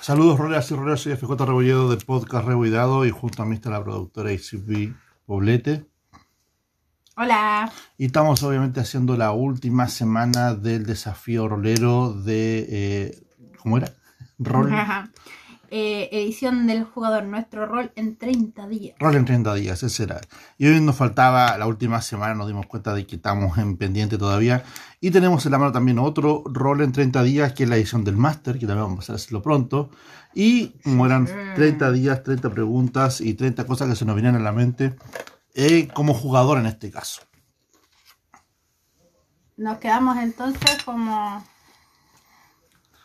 Saludos, roleras y roleras. Soy FJ Rebolledo del podcast Reboidado y junto a mí está la productora ICP Poblete. Hola. Y estamos obviamente haciendo la última semana del desafío rolero de... Eh, ¿Cómo era? Rol. Eh, edición del jugador, nuestro rol en 30 días. Rol en 30 días, ese era. Y hoy nos faltaba la última semana, nos dimos cuenta de que estamos en pendiente todavía. Y tenemos en la mano también otro rol en 30 días, que es la edición del máster, que también vamos a hacerlo pronto. Y como eran 30 días, 30 preguntas y 30 cosas que se nos vienen a la mente, eh, como jugador en este caso. Nos quedamos entonces como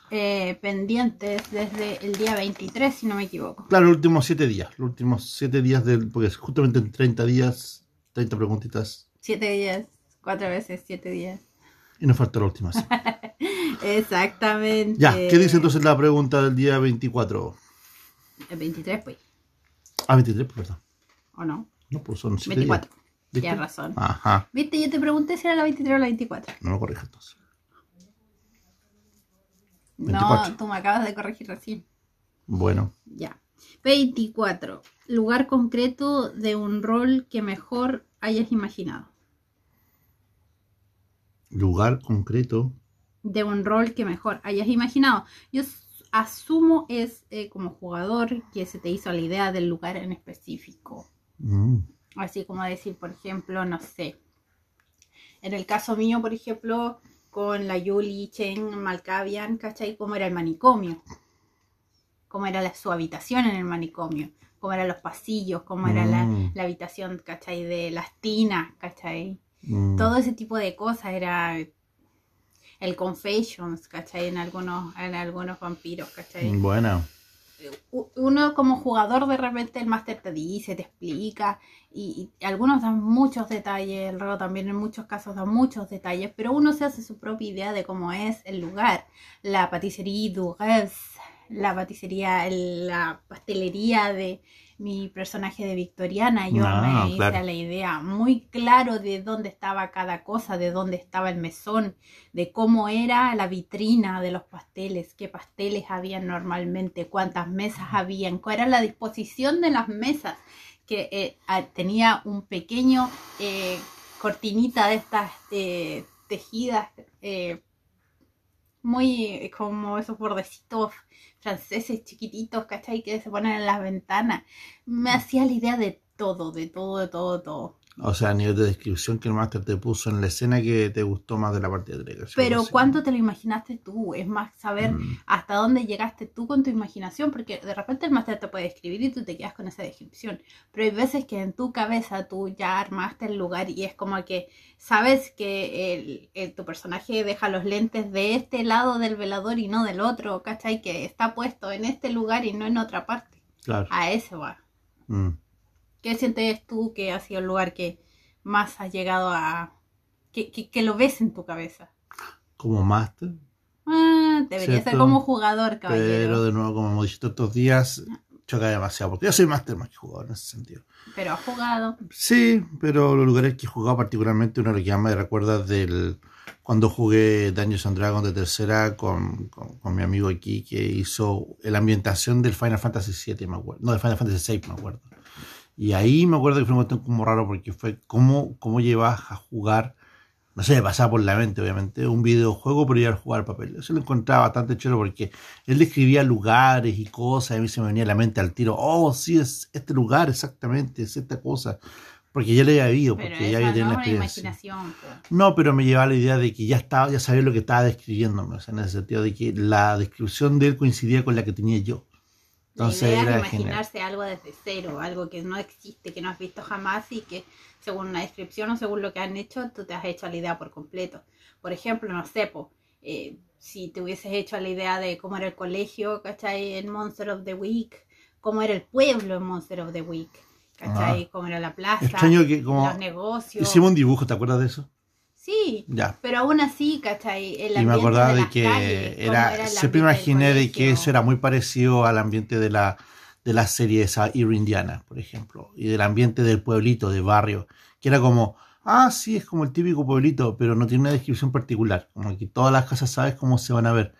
eh, pendientes desde el día 23, si no me equivoco. Claro, los últimos 7 días. Los últimos 7 días del. Porque justamente en 30 días, 30 preguntitas. 7 días, 4 veces 7 días. Y nos falta la última. Exactamente. Ya, ¿qué dice entonces la pregunta del día 24? El 23, pues. Ah, 23, pues, perdón. ¿O no? No, pues son 7 24. Tienes razón. Ajá. Viste, yo te pregunté si era la 23 o la 24. No me corrijas entonces. No, tú me acabas de corregir recién. Bueno. Ya. 24. Lugar concreto de un rol que mejor hayas imaginado. Lugar concreto. De un rol que mejor hayas imaginado. Yo asumo es eh, como jugador que se te hizo la idea del lugar en específico. Mm. Así como decir, por ejemplo, no sé. En el caso mío, por ejemplo, con la Yuli Chen Malkavian, ¿cachai? Cómo era el manicomio, cómo era la, su habitación en el manicomio, cómo eran los pasillos, cómo era la, mm. habitación, ¿cachai? De las tinas, ¿cachai? Mm. Todo ese tipo de cosas era el confessions, ¿cachai? En algunos, en algunos vampiros, ¿cachai? Bueno uno como jugador de repente el máster te dice, te explica y, algunos dan muchos detalles, el también en muchos casos da muchos detalles, pero uno se hace su propia idea de cómo es el lugar, la patisserie Dures, la paticería, la pastelería de, mi personaje de Victoriana, yo ah, me hice la idea muy claro de dónde estaba cada cosa, de dónde estaba el mesón, de cómo era la vitrina de los pasteles, qué pasteles habían normalmente, cuántas mesas habían, cuál era la disposición de las mesas, que eh, tenía un pequeño eh, cortinita de estas eh, tejidas muy como esos bordecitos franceses chiquititos, ¿cachai? Que se ponen en las ventanas. Me hacía la idea de todo, de todo, de todo, de todo. O sea, a nivel de descripción que el máster te puso en la escena que te gustó más de la partida de Pero ¿cuánto te lo imaginaste tú? Es más saber mm. hasta dónde llegaste tú con tu imaginación, porque de repente el máster te puede escribir y tú te quedas con esa descripción. Pero hay veces que en tu cabeza tú ya armaste el lugar y es como que sabes que el, tu personaje deja los lentes de este lado del velador y no del otro, ¿cachai? Que está puesto en este lugar y no en otra parte. Claro. A ese va. Mm. ¿Qué sientes tú que ha sido el lugar que más has llegado a... que, que, lo ves en tu cabeza? ¿Como máster? Ah, debería ser como jugador, caballero. Pero de nuevo, como hemos dicho estos días, choca demasiado, porque yo soy máster más que jugador en ese sentido. Pero has jugado. Sí, pero los lugares que he jugado particularmente, uno lo que me recuerda del cuando jugué Dungeons and Dragons de tercera con, con, mi amigo aquí que hizo la ambientación del Final Fantasy VII, me acuerdo. No, del Final Fantasy VI, me acuerdo. Y ahí me acuerdo que fue un momento como raro porque fue cómo, cómo llevas a jugar, no sé, pasaba por la mente obviamente, un videojuego pero ir a jugar papel. Eso lo encontraba bastante chulo porque él describía lugares y cosas y a mí se me venía a la mente al tiro, oh, sí, es este lugar exactamente, es esta cosa. Porque ya le había vivido, porque ya había tenido la experiencia. No, pero me llevaba la idea de que ya estaba, ya sabía lo que estaba describiéndome, o sea, en el sentido de que la descripción de él coincidía con la que tenía yo. Entonces la idea imaginarse algo desde cero, algo que no existe, que no has visto jamás y que según una descripción o según lo que han hecho, tú te has hecho la idea por completo. Por ejemplo, no sé, eh, si te hubieses hecho la idea de cómo era el colegio, ¿cachai? En Monster of the Week, cómo era el pueblo en Monster of the Week, ¿cachai? Ah. Cómo era la plaza, que los negocios. Hicimos un dibujo, ¿te acuerdas de eso? Sí, ya. pero aún así, ¿cachai? y me acordaba de, que era, siempre imaginé de que eso era muy parecido al ambiente de la, de la serie esa Erie Indiana, por ejemplo, y del ambiente del pueblito, de barrio, que era como, ah, sí, es como el típico pueblito, pero no tiene una descripción particular, como que todas las casas sabes cómo se van a ver.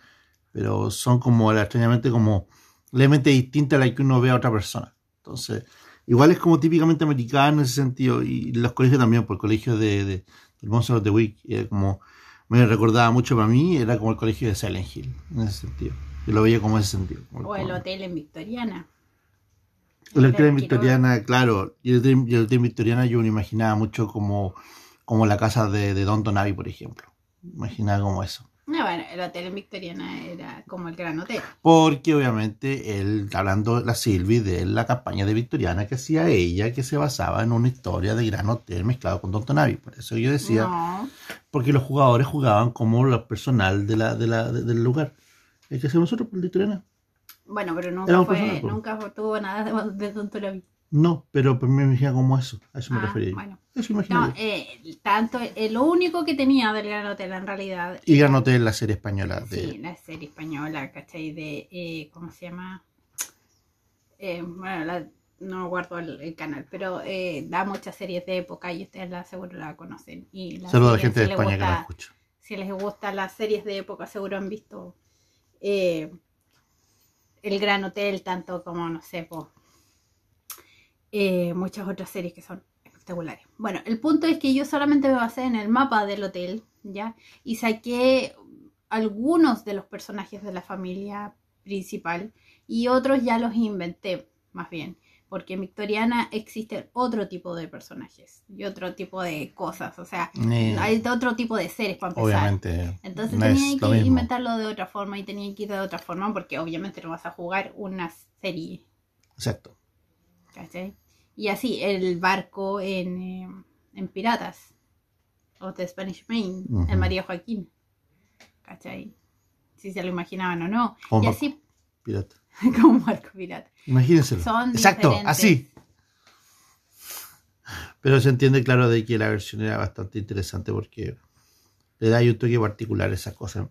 pero son como extrañamente como levemente distintas a la que uno ve a otra persona. Entonces, igual es como típicamente americano en ese sentido, y los colegios también, por el colegio de, de, del Monster of the Week, era como, me recordaba mucho para mí, era como el colegio de Silent Hill, en ese sentido. Yo lo veía como ese sentido. O el hotel en Victoriana. El hotel en Victoriana, claro, y el hotel, el hotel en Victoriana yo me imaginaba mucho como, como la casa de, de Don por ejemplo. Imaginaba como eso. No, bueno, el hotel en Victoriana era como el gran hotel. Porque obviamente él, hablando la Silvi de la campaña de Victoriana que hacía ella, que se basaba en una historia de gran hotel mezclado con Don Tonavi. Por eso yo decía, No, porque los jugadores jugaban como los personal de la, de la, de- del lugar. Es que hacemos nosotros por Victoriana. bueno, pero nunca un fue, po. nunca tuvo nada de, de Don Tonavi. No, pero me imaginaba como eso. A eso me Ah, refería. yo. bueno. Eso imaginaba No, eh, tanto, eh, lo único que tenía del Gran Hotel en realidad. Y era- Gran Hotel, la serie española de... Sí, la serie española, ¿cachai? De, eh, ¿cómo se llama? Eh, bueno, la- no guardo el, el canal, pero eh, da muchas series de época y ustedes la seguro la conocen. Y la Saludos a la gente de si España que la escucha. Si les gustan las series de época, seguro han visto eh, El Gran Hotel, tanto como, no sé, po, eh, muchas otras series que son espectaculares. Bueno, el punto es que yo solamente me basé en el mapa del hotel, ¿ya? Y saqué algunos de los personajes de la familia principal y otros ya los inventé, más bien. Porque en Victoriana existen otro tipo de personajes y otro tipo de cosas. O sea, Eh, hay otro tipo de seres para empezar. obviamente. Entonces no tenía que mismo. inventarlo de otra forma y tenía que ir de otra forma porque obviamente no vas a jugar una serie, Exacto. ¿Cachai? Y así, el barco en, eh, en Piratas, o The Spanish Main, Ujú. en María Joaquín, ¿cachai? Si se lo imaginaban o no. Como y así, pirata. como un barco pirata. Imagínenselo. Son Exacto, diferentes. así. Pero se entiende claro de que la versión era bastante interesante porque le da un toque particular a esas cosas.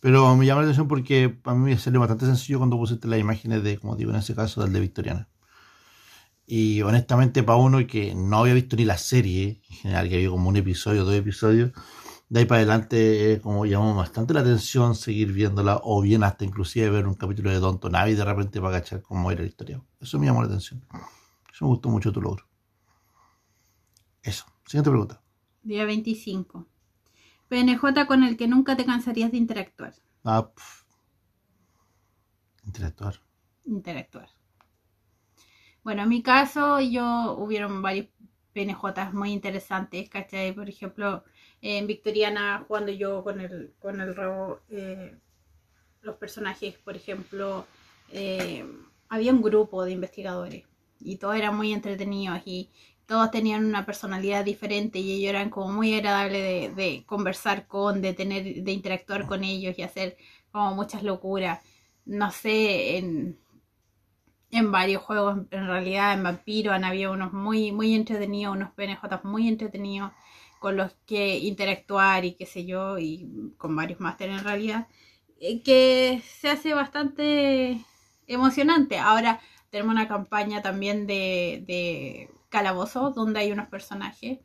Pero me llama la atención porque para mí me salió bastante sencillo cuando pusiste las imágenes de, como digo, en ese caso, del de Victoriana. Y honestamente, para uno que no había visto ni la serie, en general, que había como un episodio, dos episodios, de ahí para adelante, eh, como llamó bastante la atención seguir viéndola, o bien hasta inclusive ver un capítulo de Don Tonavi de repente para cachar cómo era la historia. Eso me llamó la atención. Eso me gustó mucho tu logro. Eso. Siguiente pregunta. Día 25. PNJ con el que nunca te cansarías de interactuar. Ah, pf. Interactuar. interactuar. Bueno, en mi caso, yo hubieron varios PNJs muy interesantes, ¿cachai? Por ejemplo, en Victoriana, jugando yo con el, con el robo, eh, los personajes, por ejemplo, eh, había un grupo de investigadores y todos eran muy entretenidos y todos tenían una personalidad diferente y ellos eran como muy agradables de, de conversar con, de tener, de interactuar con ellos y hacer como muchas locuras. No sé, en, en varios juegos, en realidad en Vampiro han habido unos muy, muy entretenidos, unos PNJ muy entretenidos con los que interactuar y qué sé yo, y con varios máster en realidad, eh, que se hace bastante emocionante. Ahora tenemos una campaña también de, de Calabozo, donde hay unos personajes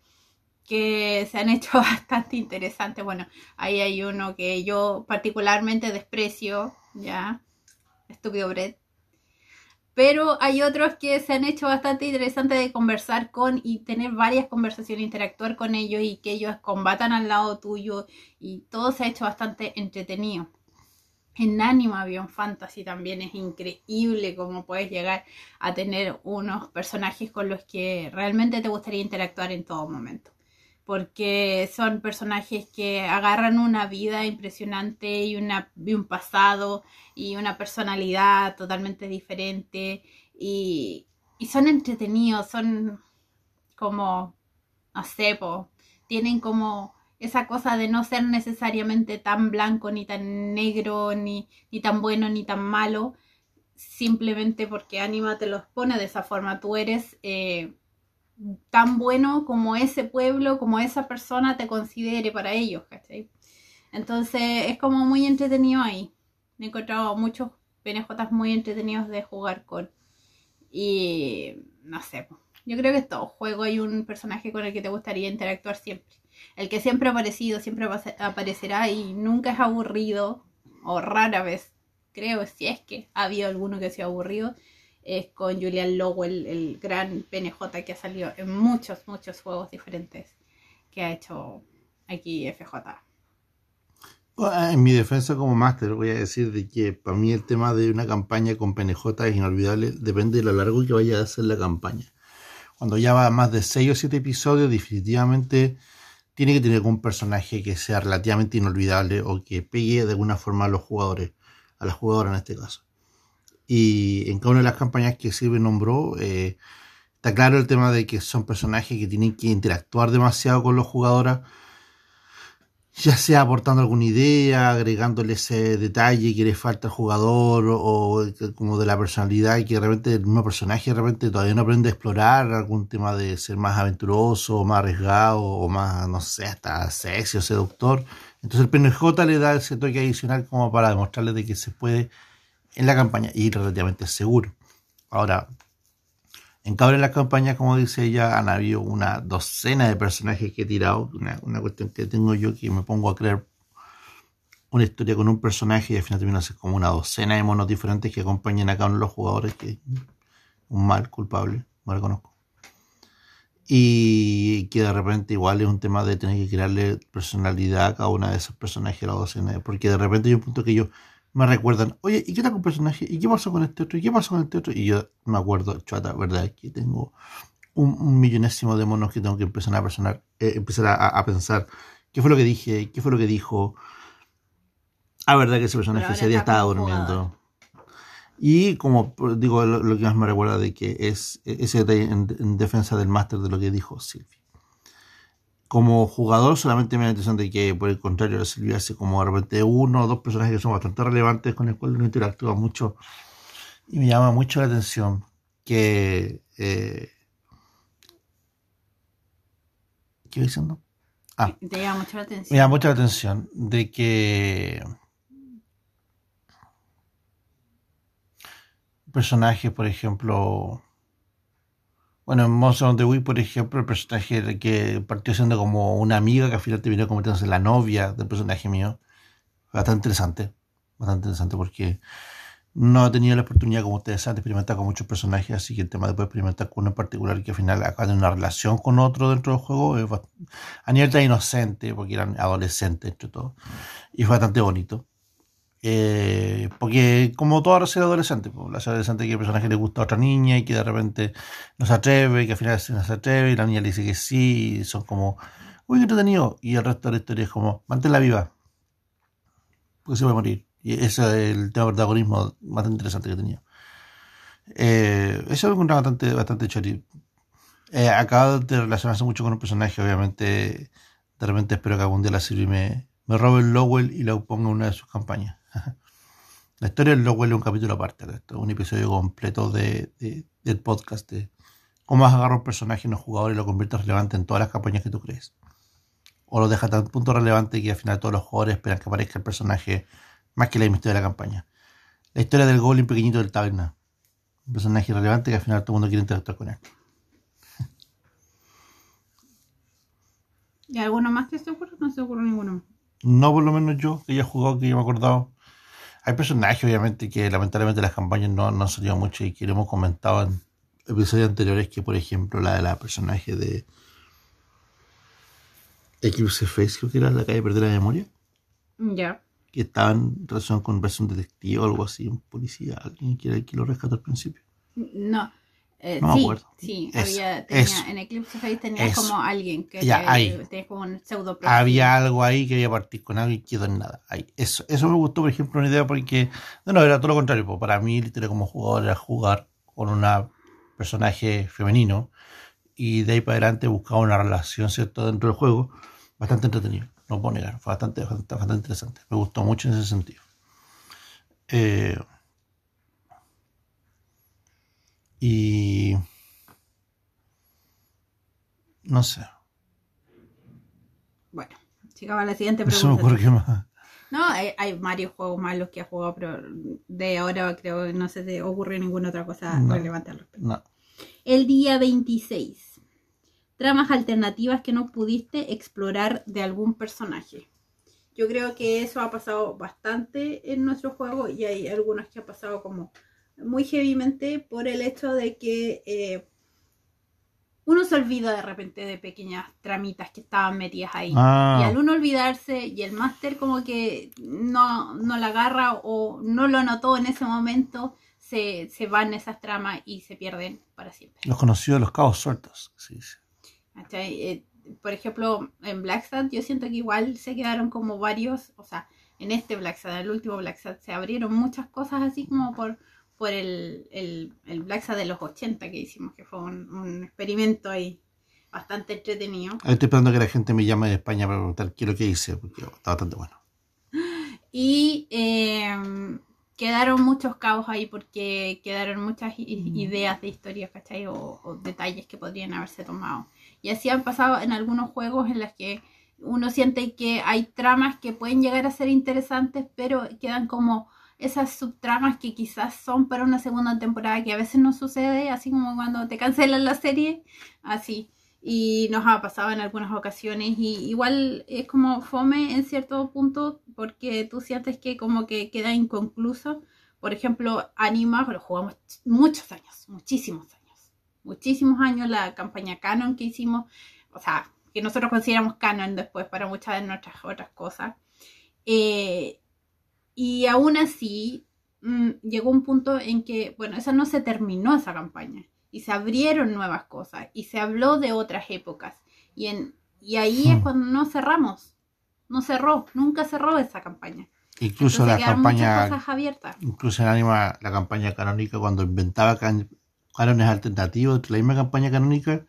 que se han hecho bastante interesantes. Bueno, ahí hay uno que yo particularmente desprecio, ya, estúpido Brett. Pero hay otros que se han hecho bastante interesantes de conversar con y tener varias conversaciones, interactuar con ellos y que ellos combatan al lado tuyo y todo se ha hecho bastante entretenido. En Anima Avion Fantasy también es increíble cómo puedes llegar a tener unos personajes con los que realmente te gustaría interactuar en todo momento. Porque son personajes que agarran una vida impresionante y, una, un pasado y una personalidad totalmente diferente y, y son entretenidos, son como, no tienen como esa cosa de no ser necesariamente tan blanco, ni tan negro, ni, ni tan bueno, ni tan malo, simplemente porque Anima te los pone de esa forma. Tú eres eh, tan bueno como ese pueblo, como esa persona te considere para ellos. Entonces es como muy entretenido ahí. He encontrado muchos PNJs muy entretenidos de jugar con. Y no sé, yo creo que en todo juego hay un personaje con el que te gustaría interactuar siempre. El que siempre ha aparecido, siempre aparecerá y nunca es aburrido. o rara vez, creo, si es que ha habido alguno que se ha aburrido, es con Julian Lowell, el gran PNJ que ha salido en muchos, muchos juegos diferentes que ha hecho aquí FJ. En mi defensa como máster voy a decir de que para mí el tema de una campaña con PNJ es inolvidable, depende de lo largo que vaya a ser la campaña. Cuando ya va más de 6 o 7 episodios, definitivamente tiene que tener un personaje que sea relativamente inolvidable o que pegue de alguna forma a los jugadores, a la jugadora en este caso. Y en cada una de las campañas que Silvio nombró, eh, está claro el tema de que son personajes que tienen que interactuar demasiado con los jugadores ya sea aportando alguna idea, agregándole ese detalle que le falta al jugador, o, como de la personalidad, que de repente el mismo personaje de todavía no aprende a explorar algún tema de ser más aventuroso, más arriesgado, o más, no sé, hasta sexy o seductor. Entonces el PNJ le da ese toque adicional como para demostrarle de que se puede en la campaña y relativamente seguro. Ahora, en cada una de las campañas, como dice ella, han habido una docena de personajes que he tirado. Una, cuestión que tengo yo que me pongo a crear una historia con un personaje y al final termina ser como una docena de monos diferentes que acompañan a cada uno de los jugadores, que un mal culpable, lo reconozco. Y que de repente igual es un tema de tener que crearle personalidad a cada una de esos personajes, la docena, porque de repente hay un punto que yo me recuerdan, oye, ¿y qué tal con personaje? ¿Y qué pasó con este otro? ¿Y qué pasó con este otro? Y yo me acuerdo, chata, ¿verdad? Que tengo un, millonésimo de monos que tengo que empezar a, personar, eh, empezar a, pensar qué fue lo que dije, qué fue lo que dijo. Ah, verdad que ese personaje ese día estaba durmiendo. Y como digo, lo, que más me recuerda de que es ese detalle en, defensa del máster de lo que dijo Silvia como jugador solamente me da la impresión de que por el contrario Silvia hace como de repente uno o dos personajes que son bastante relevantes con el cual uno interactúa mucho y me llama mucho la atención que eh, ¿qué voy diciendo? Ah, te llama mucho la atención. Me llama mucho la atención de que personajes, por ejemplo, bueno, en Monster of the Week, por ejemplo, el personaje que partió siendo como una amiga que al final terminó convirtiéndose en la novia del personaje mío. Bastante interesante. Bastante interesante porque no he tenido la oportunidad, como ustedes saben, de experimentar con muchos personajes, así que el tema de poder experimentar con uno en particular que al final acaba de una relación con otro dentro del juego es a nivel tan inocente, porque eran adolescentes entre todo, y fue bastante bonito. Eh, porque como toda ser adolescente, pues, la adolescente que el personaje le gusta a otra niña y que de repente no se atreve, y que al final no se atreve y la niña le dice que sí, y son como, uy, qué entretenido. Y el resto de la historia es como, manténla viva, porque se va a morir. Y ese es el tema de protagonismo más interesante que tenía. Eh, eso me encontré bastante, bastante chori. Eh, acaba de relacionarse mucho con un personaje, obviamente. De repente espero que algún día la sirve me, robe el Lowell y lo ponga en una de sus campañas. La historia del Lowell es un capítulo aparte de esto, un episodio completo de, del podcast de cómo agarrar un personaje en los jugadores y lo conviertes relevante en todas las campañas que tú crees. O lo deja tan punto relevante que al final todos los jugadores esperan que aparezca el personaje más que la historia de la campaña. La historia del Goblin pequeñito del taberna. Un personaje relevante que al final todo el mundo quiere interactuar con él. ¿Y alguno más que se ocurre? No se ocurre ninguno. No por lo menos yo, que haya jugado, que ya me he acordado. Hay personajes, obviamente, que lamentablemente las campañas no, no han salido mucho y que lo hemos comentado en episodios anteriores, que por ejemplo la de la personaje de Eclipse Face, creo que era la calle Perder la Memoria. Ya. Que estaba en relación con un detective o algo así, un policía, alguien que era el que lo rescató al principio. No, eh, no sí, me acuerdo. Sí, había, tenía, en Eclipse Face tenía como alguien que ya, tenía como un pseudo Había algo ahí que había partido con algo y quedó en nada. Ahí. Eso, eso me gustó, por ejemplo, una idea porque, no, no, era todo lo contrario. Pues, para mí, literal, como jugador, era jugar con un personaje femenino y de ahí para adelante buscaba una relación, ¿cierto?, dentro del juego, bastante entretenido. No puedo negar, fue bastante, bastante, bastante interesante. Me gustó mucho en ese sentido. Eh, No sé. Bueno, sigamos a la siguiente pregunta. No, hay, varios juegos malos que ha jugado, pero de ahora creo que no se te ocurre ninguna otra cosa relevante al respecto. No. El día 26. Tramas alternativas que no pudiste explorar de algún personaje. Yo creo que eso ha pasado bastante en nuestro juego y hay algunas que ha pasado como muy heavymente por el hecho de que eh, uno se olvida de repente de pequeñas tramitas que estaban metidas ahí. Ah. Y al uno olvidarse y el máster como que no, no la agarra o no lo notó en ese momento, se, se van esas tramas y se pierden para siempre. Los conocidos, los cabos sueltos. Sí. Eh, por ejemplo, en Blacksat yo siento que igual se quedaron como varios, o sea, en este Blacksat, en el último Blacksat, se abrieron muchas cosas así como por, por el, el, el Blacksat de los 80 que hicimos, que fue un, un experimento ahí bastante entretenido. Ahí estoy esperando que la gente me llame de España para preguntar qué es lo que hice, porque está bastante bueno. Y eh, quedaron muchos cabos ahí porque quedaron muchas i- ideas de historias, ¿cachai? O, o detalles que podrían haberse tomado. Y así han pasado en algunos juegos en los que uno siente que hay tramas que pueden llegar a ser interesantes, pero quedan como esas subtramas que quizás son para una segunda temporada que a veces no sucede, así como cuando te cancelan la serie, así. Y nos ha pasado en algunas ocasiones y igual es como fome en cierto punto porque tú sientes que como que queda inconcluso. Por ejemplo, Anima, pero jugamos muchos años, muchísimos años, muchísimos años la campaña Canon que hicimos, o sea, que nosotros consideramos Canon después para muchas de nuestras otras cosas. Eh, y aún así, mm, llegó un punto en que, bueno, esa no se terminó esa campaña. Y se abrieron nuevas cosas. Y se habló de otras épocas. Y, en, y ahí es Hmm. cuando no cerramos. No cerró. Nunca cerró esa campaña. Incluso Entonces la campaña, cosas abiertas. incluso en Anima, la campaña canónica, cuando inventaba can- cánones alternativos la misma campaña canónica,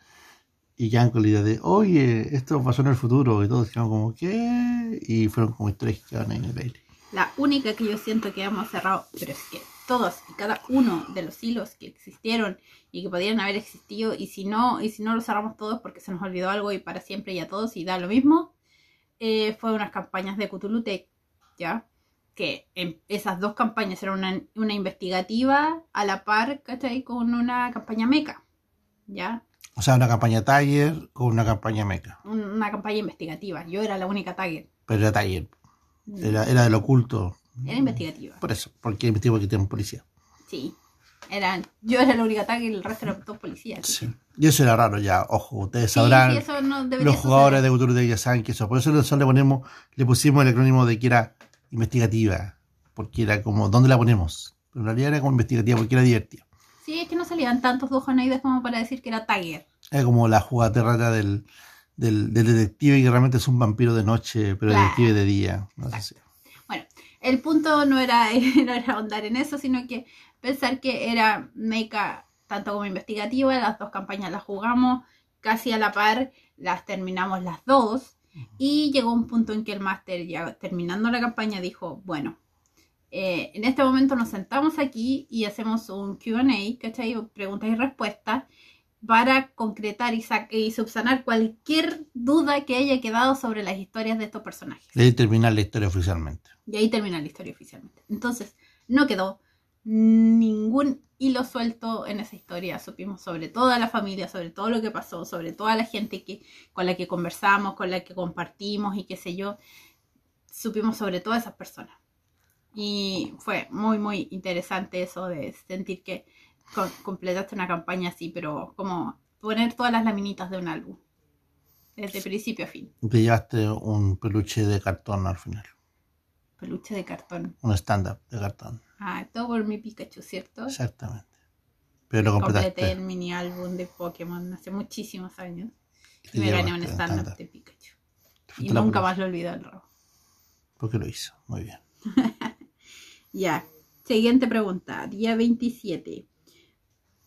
y quedan con la idea de, oye, esto pasó en el futuro, y todos quedaron como, ¿qué? Y fueron como historias que quedaron en el aire. La única que yo siento que hemos cerrado, pero es que todos y cada uno de los hilos que existieron y que podrían haber existido, y si no, y si no lo cerramos todos porque se nos olvidó algo y para siempre y a todos y da lo mismo, eh, fue unas campañas de Cthulhu Tech, ¿ya? Que en esas dos campañas eran una, una investigativa a la par, ¿cachai? Con una campaña meca, ¿ya? O sea, una campaña Tiger con una campaña meca. Un- Una campaña investigativa. Yo era la única tagger. Pero era Tiger, era, era del oculto. Era investigativa. Por eso, porque investigo que tienen policía. Sí. Eran, yo era la única tagger y el resto eran todos policías. Sí. Y eso era raro ya, ojo, ustedes Sí, sabrán. sí, eso no los jugadores de suceder. Cthulhu Tech ya saben que eso. Por eso nosotros le ponemos, le pusimos el acrónimo de que era investigativa. Porque era como, ¿dónde la ponemos? Pero en realidad era como investigativa porque era divertida. Sí, es que no salían tantos dojonoides como para decir que era Tiger. Era como la jugaterrata del, del, del detective que realmente es un vampiro de noche, pero Claro. detective de día. No sé si- Bueno, el punto no era, no era ahondar en eso, sino que pensar que era meca tanto como investigativa, las dos campañas las jugamos casi a la par, las terminamos las dos, y llegó un punto en que el máster, ya terminando la campaña, dijo, bueno, eh, en este momento nos sentamos aquí y hacemos un QA, ¿cachai? Preguntas y respuestas para concretar y, sa- y subsanar cualquier duda que haya quedado sobre las historias de estos personajes. De ahí terminar la historia oficialmente. Y ahí termina la historia oficialmente. Entonces, no quedó ningún hilo suelto en esa historia. Supimos sobre toda la familia, sobre todo lo que pasó, sobre toda la gente que, con la que conversamos, con la que compartimos y qué sé yo. Supimos sobre todas esas personas. Y fue muy, muy interesante eso de sentir que co- completaste una campaña así, pero como poner todas las laminitas de un álbum. Desde principio a fin. Y te llevaste un peluche de cartón al final. Peluche de cartón. Un stand-up de cartón. Ah, todo por mi Pikachu, ¿cierto? Exactamente. Pero lo Completé completaste. el mini álbum de Pokémon hace muchísimos años. y me gané un stand-up de Pikachu. Y nunca más lo olvidé el robo. Porque lo hizo. Muy bien. Ya. Siguiente pregunta. Día 27.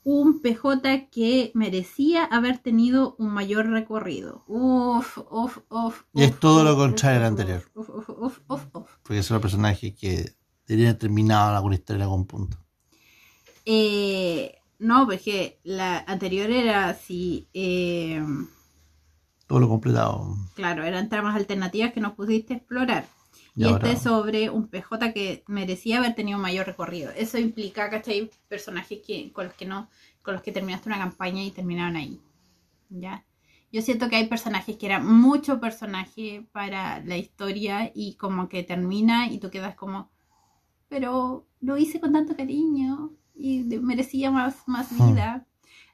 Un PJ que merecía haber tenido un mayor recorrido. Uf, uf, uf. Y es todo lo contrario uf, anterior. Uf, uf, uf. Porque son los personajes que haber terminado alguna historia en algún punto. Eh, no, porque la anterior era así. Eh, Todo lo completado. Claro, eran tramas alternativas que no pudiste explorar. Y Y, ahora- este sobre un PJ que merecía haber tenido mayor recorrido. Eso implica, ¿cachai? Personajes que, con los que no, con los que terminaste una campaña y terminaron ahí. ¿Ya? Yo siento que hay personajes que eran mucho personaje para la historia y como que termina y tú quedas como, pero lo hice con tanto cariño y merecía más, más Hmm. vida.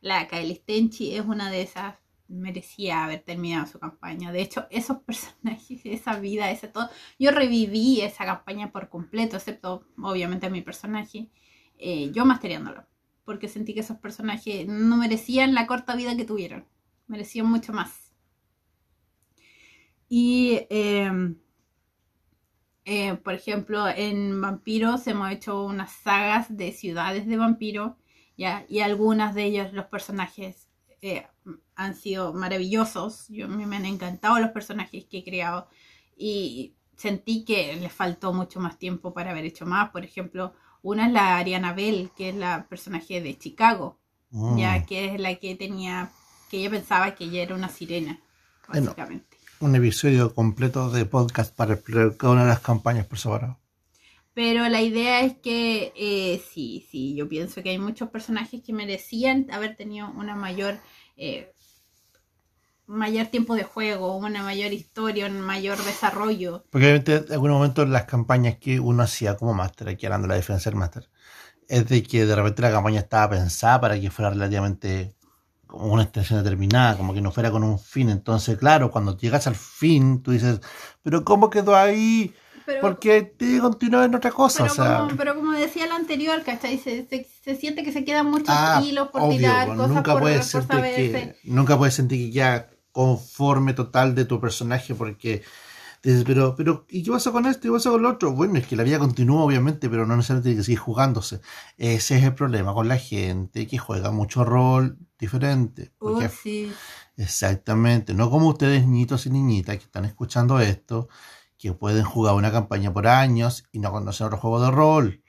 La Kylie Stenchi es una de esas, merecía haber terminado su campaña. De hecho, esos personajes, esa vida, ese todo, yo reviví esa campaña por completo, excepto obviamente a mi personaje, eh, yo masteriándolo, porque sentí que esos personajes no merecían la corta vida que tuvieron, merecían mucho más. Y, eh, eh, por ejemplo, en Vampiros hemos hecho unas sagas de ciudades de vampiros, ¿ya? y algunas de ellos, los personajes eh, han sido maravillosos. Yo, a mí me han encantado los personajes que he creado y sentí que les faltó mucho más tiempo para haber hecho más. Por ejemplo, una es la Ariana Bell, que es la personaje de Chicago, Mm. ya que es la que tenía, que ella pensaba que ella era una sirena, Bueno. básicamente. Un episodio completo de podcast para explorar cada una de las campañas por separado. Pero la idea es que eh, sí, sí, yo pienso que hay muchos personajes que merecían haber tenido una mayor, eh, mayor tiempo de juego, una mayor historia, un mayor desarrollo. Porque obviamente en algún momento las campañas que uno hacía como máster, aquí hablando de la defensa del máster, es de que de repente la campaña estaba pensada para que fuera relativamente como una extensión determinada, como que no fuera con un fin. Entonces, claro, cuando llegas al fin, tú dices, pero ¿cómo quedó ahí? Pero, Porque te continuó en otra cosa, pero, o sea... como, pero como decía el anterior, ¿cachai? Se, se, se siente que se quedan muchos Ah, hilos por obvio, tirar, pues, cosas nunca por, puedes por sentir que nunca puedes sentir que ya conforme total de tu personaje porque dices pero pero y qué pasa con esto y qué pasa con lo otro bueno es que la vida continúa obviamente pero no necesariamente tiene que seguir jugándose ese es el problema con la gente que juega mucho rol diferente Uh, sí. Exactamente, no como ustedes, niñitos y niñitas que están escuchando esto, que pueden jugar una campaña por años y no conocen otro juego de rol.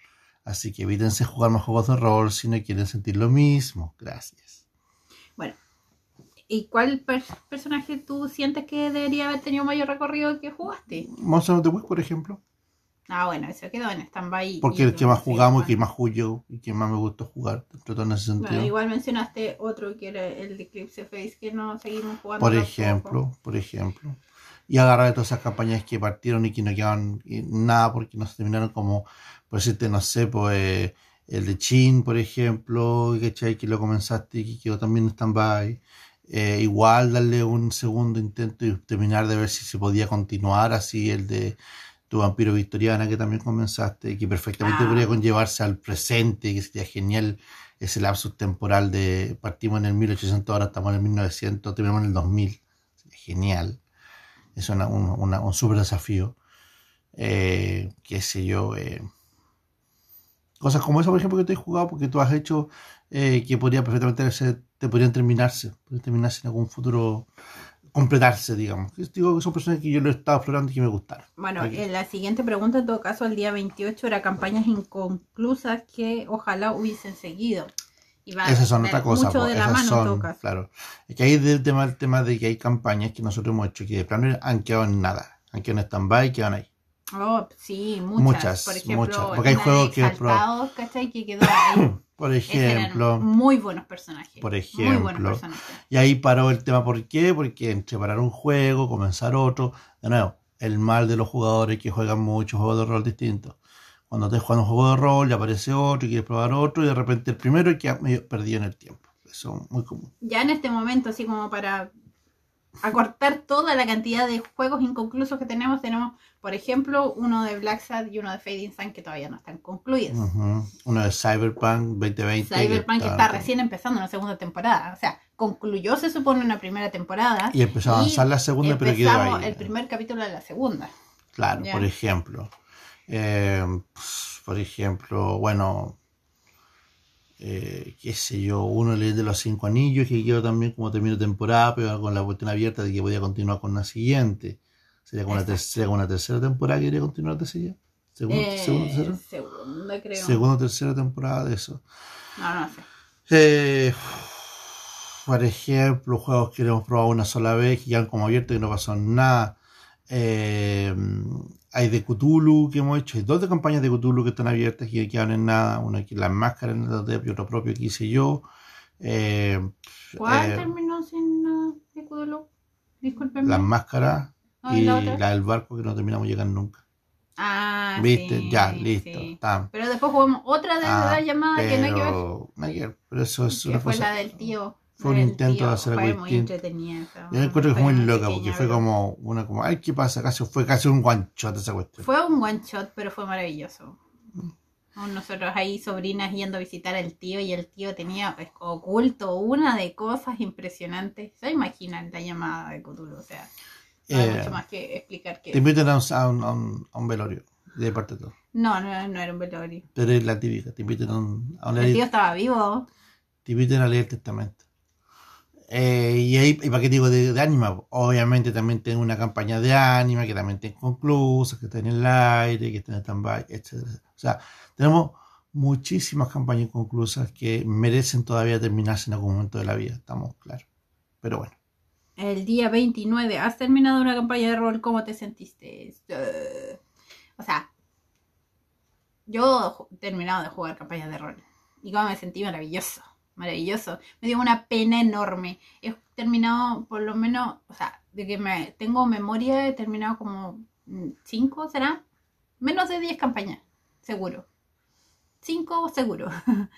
Así que evítense jugar más juegos de rol si no quieren sentir lo mismo. Gracias. Bueno, ¿y cuál per- personaje tú sientes que debería haber tenido mayor recorrido que jugaste? Monster of the Week, por ejemplo, Ah, bueno, eso quedó en stand-by. porque el que más jugamos y que más juego y que más me gustó jugar, entre todo en ese sentido. Bueno, igual mencionaste otro que era el de Eclipse Face que no seguimos jugando. por ejemplo, por ejemplo. Y agarrar de todas esas campañas que partieron y que no quedaban nada porque no se terminaron como, por decirte, no sé, pues eh, el de Chin, por ejemplo. Que lo comenzaste y que quedó también en stand-by. Eh, igual darle un segundo intento y terminar de ver si se podía continuar así el de tu vampiro victoriana que también comenzaste que perfectamente Ah. podría conllevarse al presente que sería genial ese lapsus temporal de partimos en el 1800 ahora estamos en el 1900 terminamos en el 2000 Sería genial. Es una- un, una- un súper desafío. Eh, qué sé yo eh, cosas como esa por ejemplo que te he jugado porque tú has hecho eh, que podría perfectamente ser, te podrían terminarse podrían terminarse en algún futuro completarse digamos digo que son personas que yo lo he estado explorando y que me gustaron Bueno, Aquí. eh, la siguiente pregunta, en todo caso, el día 28 era campañas inconclusas que ojalá hubiesen seguido. Y va Esas son otra cosa, mucho po, de la mano, en todo son, caso. claro. Es que ahí es el tema, el tema de que hay campañas que nosotros hemos hecho que de plano han quedado en nada, han quedado en stand-by, quedan ahí. Oh, sí, muchas. Muchas, Por ejemplo, muchas, porque hay juegos que- Exaltados, ¿cachai? Que quedó ahí. Por ejemplo, muy buenos personajes. por Muy buenos ejemplo. personajes. y ahí paró el tema, ¿por qué? Porque entre parar un juego, comenzar otro, de nuevo, el mal de los jugadores que juegan muchos juegos de rol distintos. Cuando estás jugando un juego de rol y aparece otro y quieres probar otro y de repente el primero y queda medio perdido en el tiempo. Eso es muy común. Ya en este momento, así como para acortar toda la cantidad de juegos inconclusos que tenemos, tenemos, por ejemplo, uno de Black Sad y uno de Fading Sun que todavía no están concluidos. Uno de Cyberpunk 2020. Cyberpunk que está está- recién empezando una segunda temporada. O sea, concluyó, se supone, una primera temporada. Y empezó a avanzar la segunda, pero quedó ahí. el primer capítulo de la segunda. Claro, Ya. por ejemplo. Eh, pues, por ejemplo, bueno, eh, qué sé yo, uno de de los cinco anillos que quedó también como terminó temporada, pero con la cuestión abierta de que podía continuar con la siguiente. Sería como, una, sería como una tercera temporada que quería continuar de ella. Segunda, Eh, segunda, tercera. segunda, creo. Segunda o tercera temporada de eso. No, no sé. Eh, por ejemplo, juegos que hemos probado una sola vez, que quedan como abiertos y no pasó nada. Eh, hay de Cthulhu que hemos hecho, hay dos de campañas de Cthulhu que están abiertas y que quedan en nada. Una que las máscaras en el de y otro propio que hice yo. Eh, ¿Cuál eh, terminó sin nada de Cthulhu? Discúlpenme. Las máscaras y la la, del barco que no terminamos de llegar nunca. Ah, ¿Viste? sí, ya, listo. sí. Pero después jugamos otra de Ah, la llamada que no hay que ver. pero, nada que ver, pero eso es Que una fue cosa. la del tío. Fue un intento tío. de hacer fue algo muy distinto. Yo encuentro que fue muy loca porque fue como una como, ay, ¿qué pasa? Casi fue casi un one shot esa cuestión. Fue un one shot, pero fue maravilloso. Nosotros ahí, sobrinas, yendo a visitar al tío y el tío tenía pues, oculto una de cosas impresionantes. Se imaginan la llamada de Cthulhu, o sea, no hay Eh, mucho más que explicar que Te invitan a un, a un, a un- a un velorio, de parte de todo. No, no, no era un velorio. Pero es la típica, te invitan a, un, a El tío estaba vivo. te invitan a leer el testamento. Eh, y ahí, y para qué digo de, de ánima, obviamente también tengo una campaña de ánima que también está inconclusa, que está en el aire, que está en stand-by, etc. O sea, tenemos muchísimas campañas inconclusas que merecen todavía terminarse en algún momento de la vida, estamos claros. Pero bueno. El día 29, ¿has terminado una campaña de rol? ¿Cómo te sentiste? O sea, yo he terminado de jugar campañas de rol. Y cómo me sentí maravilloso. Maravilloso. Me dio una pena enorme. He terminado por lo menos, o sea, de que me tengo memoria, he terminado como 5, ¿será? Menos de 10 campañas, seguro. 5 seguro.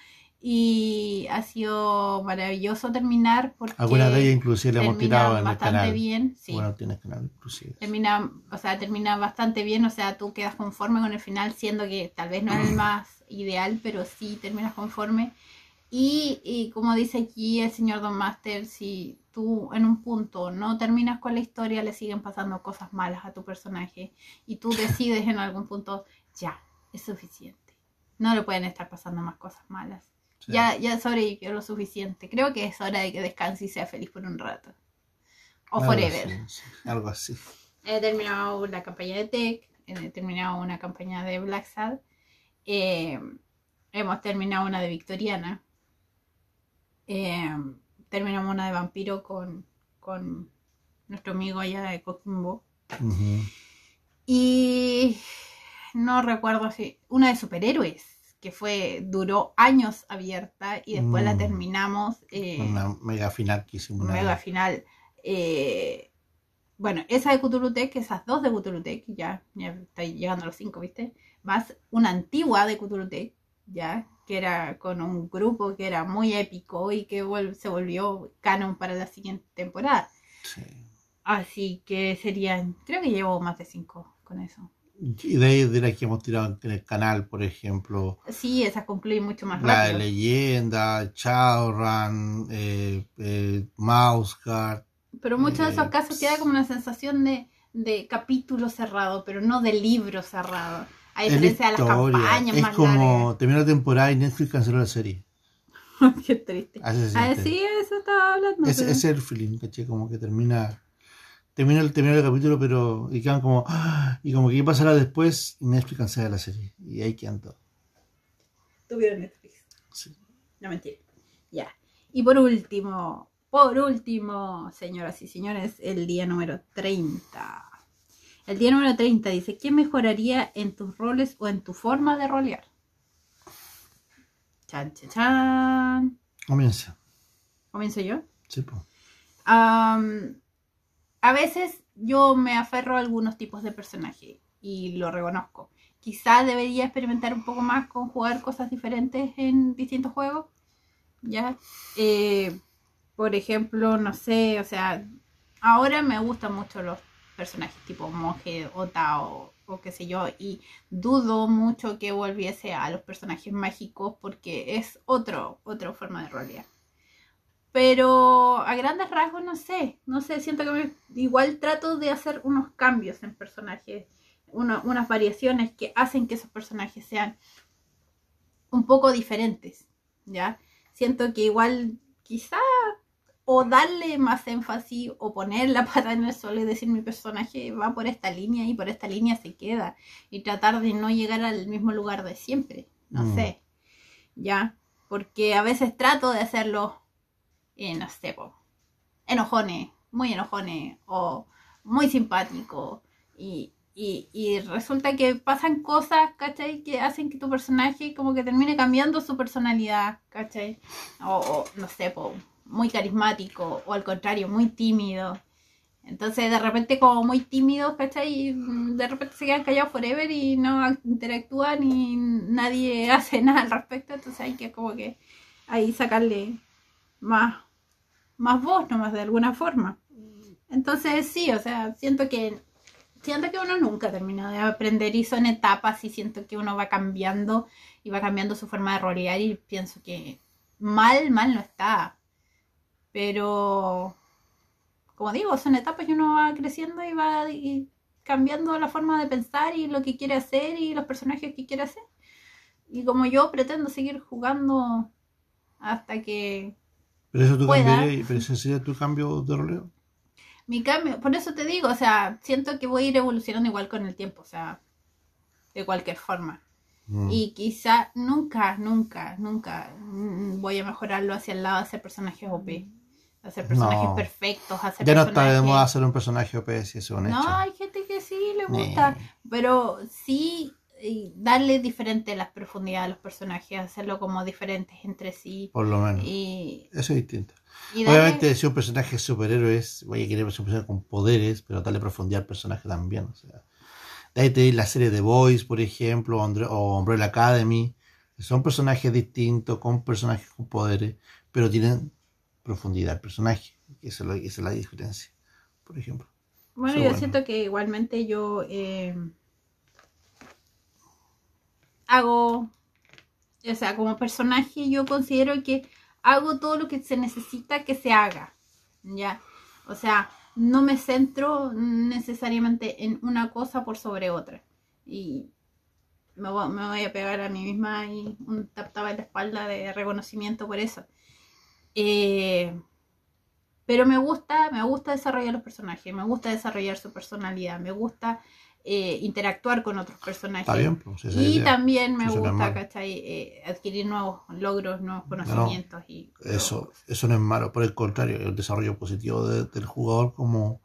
y ha sido maravilloso terminar porque Algunas de ellas inclusive le hemos tirado en el bastante canal. bien. Sí. Bueno, tienes canal inclusive. termina, o sea, termina bastante bien, o sea, tú quedas conforme con el final, siendo que tal vez no es el más ideal, pero sí terminas conforme. Y, y como dice aquí el señor Don Master, si tú en un punto no terminas con la historia, le siguen pasando cosas malas a tu personaje y tú decides en algún punto, ya, es suficiente. No le pueden estar pasando más cosas malas. Sí. Ya, ya sobrevivió lo suficiente. Creo que es hora de que descanse y sea feliz por un rato. O Algo forever. así, algo así. He terminado la campaña de Tech, he terminado una campaña de Black Sad, eh, hemos terminado una de Victoriana, eh, terminamos una de Vampiro con, con nuestro amigo allá de Coquimbo. Y no recuerdo si. Una de superhéroes, que fue, duró años abierta y después la Mm. terminamos. eh, Una mega final que hicimos. una mega vez. final. eh, bueno, esa de Cthulhu Tech, esas dos de Cthulhu Tech, ya, ya está llegando a los cinco, ¿viste? Más una antigua de Cthulhu Tech, ya, que era con un grupo que era muy épico y que vol- se volvió canon para la siguiente temporada. Sí. Así que serían, creo que llevo más de cinco con eso. Y de ahí de las que hemos tirado en el canal, por ejemplo, Sí, esas concluyen mucho más la rápido. leyenda, Shadowrun, eh, eh, Mouse Guard. Pero muchos de esos Eh, casos queda como una sensación de, de capítulo cerrado, pero no de libro cerrado. A Es la diferencia de las campañas Es más como terminó la temporada y Netflix canceló la serie. Qué triste. Así se Ah, siente. sí, eso estaba hablando. Ese, pero- ese es el feeling, ¿caché? Como que termina. Termina el, termina el capítulo, pero. Y quedan como. ¡ah! Y como que qué pasará después y Netflix cancela la serie. Y ahí quedan todos. Tuvieron Netflix. Sí. No mentira. Ya. Y por último, por último, señoras y señores, el día número 30. El día número 30 dice, ¿qué mejoraría en tus roles o en tu forma de rolear? Chan, chan, chan. Comienza. ¿Comienzo yo? Sí. Am, a veces yo me aferro a algunos tipos de personaje y lo reconozco. Quizá debería experimentar un poco más con jugar cosas diferentes en distintos juegos. ¿Ya? Eh, por ejemplo, no sé, o sea, ahora me gustan mucho los personajes tipo monje, ota o, o qué sé yo, y dudo mucho que volviese a los personajes mágicos porque es otro, otra forma de rolear. Pero a grandes rasgos no sé, no sé, siento que igual trato de hacer unos cambios en personajes, uno- unas variaciones que hacen que esos personajes sean un poco diferentes, ¿ya? Siento que igual quizá o darle más énfasis o poner la pata en el suelo y decir mi personaje va por esta línea y por esta línea se queda y tratar de no llegar al mismo lugar de siempre, no Mm. sé, ¿ya? Porque a veces trato de hacerlo eh, no sé, po, enojones, muy enojones o muy simpático y, y, y resulta que pasan cosas, ¿cachai? Que hacen que tu personaje como que termine cambiando su personalidad, ¿cachai? O, o, no sé, po, muy carismático o al contrario, muy tímido. Entonces, de repente, como muy tímidos, ¿cachai? De repente se quedan callados forever y no interactúan y nadie hace nada al respecto. Entonces, hay que, como que, ahí sacarle más, más voz nomás de alguna forma. Entonces, sí, o sea, siento que siento que uno nunca termina de aprender y son etapas y siento que uno va cambiando y va cambiando su forma de rolear y pienso que mal, mal no está. Pero como digo, son etapas y uno va creciendo y va cambiando la forma de pensar y lo que quiere hacer y los personajes que quiere hacer. Y como yo pretendo seguir jugando hasta que. Pero eso tú cambiarías, pero ese sería tu cambio de roleo. Mi cambio, por eso te digo, o sea, siento que voy a ir evolucionando igual con el tiempo, o sea, de cualquier forma. Mm. Y quizá nunca, nunca, nunca voy a mejorarlo hacia el lado de ser personajes OP hacer personajes perfectos, hacer Ya no está de moda hacer un personaje OP, si es un hecho. No, hay gente que sí le gusta, pero sí darle diferente las profundidades a los personajes, hacerlo como diferentes entre sí. Por lo menos. Y... Eso es distinto. Obviamente, si un personaje es superhéroe, es, voy a querer un personaje con poderes, pero darle profundidad al personaje también. O sea, de ahí te la serie de Boys, por ejemplo, o Umbrella Academy. Son personajes distintos, con personajes con poderes, pero tienen profundidad al personaje. Esa es, la, esa es la diferencia, por ejemplo. Bueno, yo siento que igualmente yo eh, hago, o sea, como personaje yo considero que hago todo lo que se necesita que se haga, ¿ya? O sea, no me centro necesariamente en una cosa por sobre otra. Y me voy, a pegar a mí misma y un tap, en la espalda de reconocimiento por eso. Eh, pero me gusta, me gusta desarrollar los personajes, me gusta desarrollar su personalidad, me gusta eh, interactuar con otros personajes. Pues, y también me gusta, eh, adquirir nuevos logros, nuevos conocimientos. y eso, eso no es malo, por el contrario, el desarrollo positivo del jugador como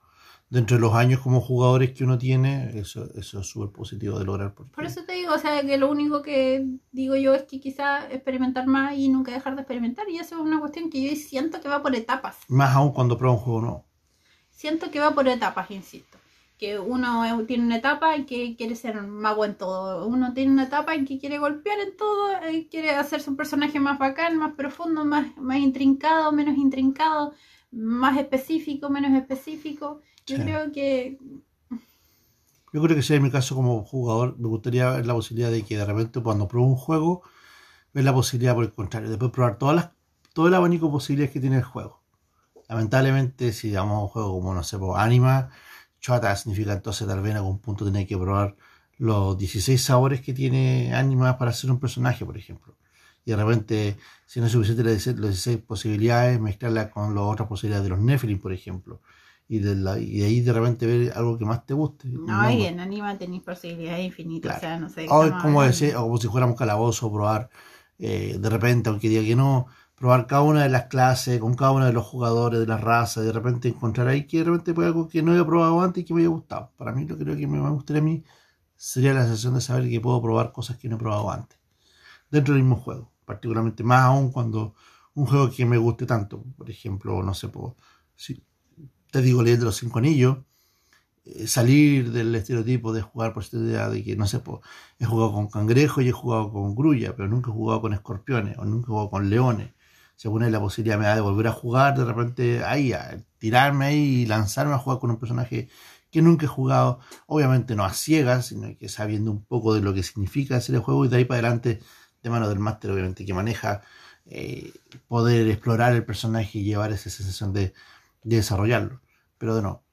dentro de los años como jugadores que uno tiene, eso, eso es súper positivo de lograr. Por eso te digo, o sea, que lo único que digo yo es que quizá experimentar más y nunca dejar de experimentar. Y eso es una cuestión que yo siento que va por etapas. Más aún cuando prueba un juego nuevo. Siento que va por etapas, insisto. Que uno tiene una etapa en que quiere ser mago en todo. Uno tiene una etapa en que quiere golpear en todo. Y quiere hacerse un personaje más bacán, más profundo, más, más intrincado, menos intrincado, más específico, menos específico. Yo creo que... Yo creo que si en mi caso como jugador me gustaría ver la posibilidad de que de repente cuando pruebo un juego, ver la posibilidad por el contrario, de probar todas las, todo el abanico de posibilidades que tiene el juego. Lamentablemente, si damos un juego como, no sé, por Anima, Chata significa entonces tal vez en algún punto tener que probar los 16 sabores que tiene Anima para ser un personaje, por ejemplo. Y de repente, si no es suficiente las 16 posibilidades, mezclarla con las otras posibilidades de los Nephilim, por ejemplo y de, la, y de ahí de repente ver algo que más te guste. No, y en Anima tenéis posibilidades infinitas, o sea, no sé. O como, decir, o como si fuéramos calabozo, probar eh, de repente, aunque diga que no, probar cada una de las clases, con cada uno de los jugadores, de las razas, de repente encontrar ahí que de repente puede algo que no había probado antes y que me haya gustado. Para mí, lo que creo que me gustaría a mí sería la sensación de saber que puedo probar cosas que no he probado antes. Dentro del mismo juego, particularmente más aún cuando un juego que me guste tanto, por ejemplo, no sé, puedo, si, te digo, leyendo los cinco anillos, eh, salir del estereotipo de jugar por esta idea de que, no sé, he jugado con cangrejo y he jugado con grulla, pero nunca he jugado con escorpiones o nunca he jugado con leones. Según la posibilidad de volver a jugar, de repente ahí, tirarme ahí y lanzarme a jugar con un personaje que nunca he jugado, obviamente no a ciegas, sino que sabiendo un poco de lo que significa hacer el juego y de ahí para adelante, de mano del máster, obviamente, que maneja eh, poder explorar el personaje y llevar esa sensación de desarrollarlo pero de no,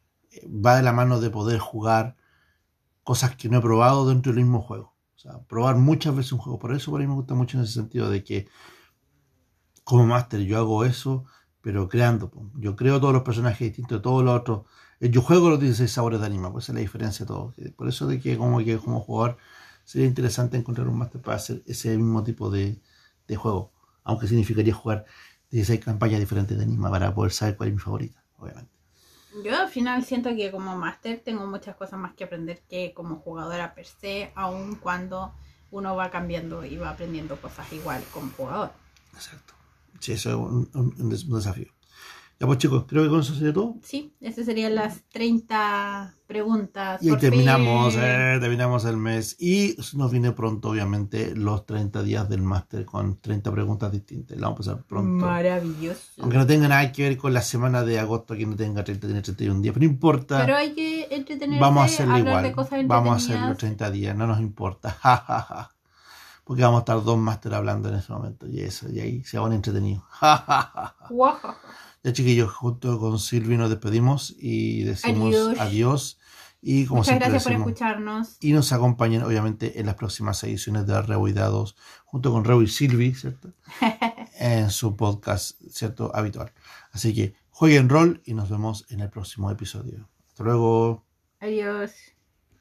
va de la mano de poder jugar cosas que no he probado dentro del mismo juego. O sea, probar muchas veces un juego. Por eso por ahí me gusta mucho en ese sentido de que como máster yo hago eso, pero creando. Yo creo todos los personajes distintos de todos los otros. Eh, yo juego los 16 sabores de anima, pues es la diferencia de todo. Por eso de que como, que como jugador sería interesante encontrar un máster para hacer ese mismo tipo de, de juego. Aunque significaría jugar 16 campañas diferentes de anima para poder saber cuál es mi favorita, obviamente. Yo al final siento que como máster tengo muchas cosas más que aprender que como jugadora per se, aun cuando uno va cambiando y va aprendiendo cosas igual como jugador. Exacto. Sí, eso es un, desafío. Ya pues chicos, creo que con eso sería todo. Sí, esas serían las 30 preguntas. Y ahí terminamos, eh, terminamos el mes. Y nos viene pronto, obviamente, los 30 días del máster con 30 preguntas distintas. La vamos a pasar pronto. Maravilloso. Aunque no tenga nada que ver con la semana de agosto, que no tenga 30, tiene 31 días. Pero no importa. Pero hay que entretenerse, vamos a hacerlo igual. de cosas Vamos a hacer los entretenidas. 30 días, no nos importa. Porque vamos a estar dos máster hablando en ese momento. Y eso, y ahí se van entretenidos. Ya chiquillos, junto con Silvi nos despedimos y decimos adiós. Adiós. y como Muchas siempre gracias por decimos, escucharnos. y nos acompañen obviamente en las próximas ediciones de Rebo y Dados, junto con Rebo y Silvi, ¿cierto? en su podcast, ¿cierto? Habitual. Así que jueguen rol y nos vemos en el próximo episodio. Hasta luego. Adiós.